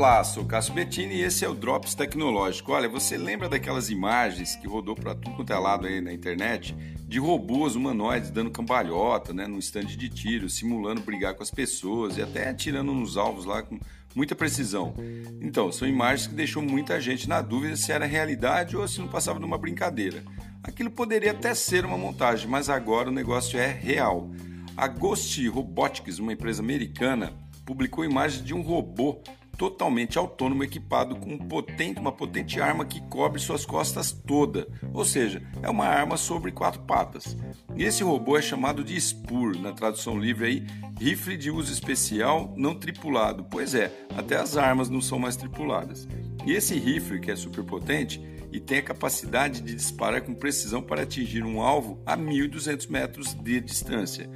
Olá, sou Cássio Bettini e esse é o Drops Tecnológico. Olha, você lembra daquelas imagens que rodou para tudo quanto é lado aí na internet de robôs humanoides dando cambalhota, né, num estande de tiro, simulando brigar com as pessoas e até atirando nos alvos lá com muita precisão. Então, são imagens que deixou muita gente na dúvida se era realidade ou se não passava de uma brincadeira. Aquilo poderia até ser uma montagem, mas agora o negócio é real. A Ghost Robotics, uma empresa americana, publicou imagens de um robô totalmente autônomo equipado com um potente, uma potente arma que cobre suas costas toda, ou seja, é uma arma sobre quatro patas. Esse robô é chamado de Spur, na tradução livre aí, rifle de uso especial não tripulado. Pois é, até as armas não são mais tripuladas. E esse rifle, que é super potente e tem a capacidade de disparar com precisão para atingir um alvo a 1.200 metros de distância.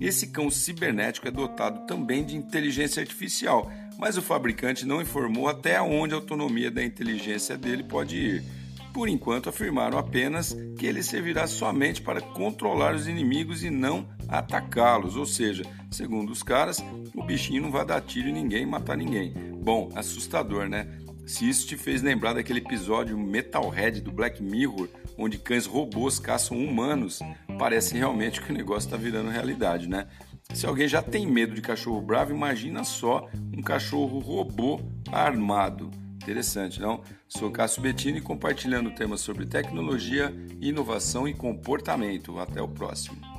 Esse cão cibernético é dotado também de inteligência artificial mas o fabricante não informou até onde a autonomia da inteligência dele pode ir. Por enquanto, afirmaram apenas que ele servirá somente para controlar os inimigos e não atacá-los. Ou seja, segundo os caras, o bichinho não vai dar tiro em ninguém e matar ninguém. Bom, assustador, né? Se isso te fez lembrar daquele episódio Metalhead do Black Mirror, onde cães robôs caçam humanos, parece realmente que o negócio está virando realidade, né? Se alguém já tem medo de cachorro bravo, imagina só um cachorro robô armado. Interessante, não? Sou Cássio Bettini compartilhando temas sobre tecnologia, inovação e comportamento. Até o próximo.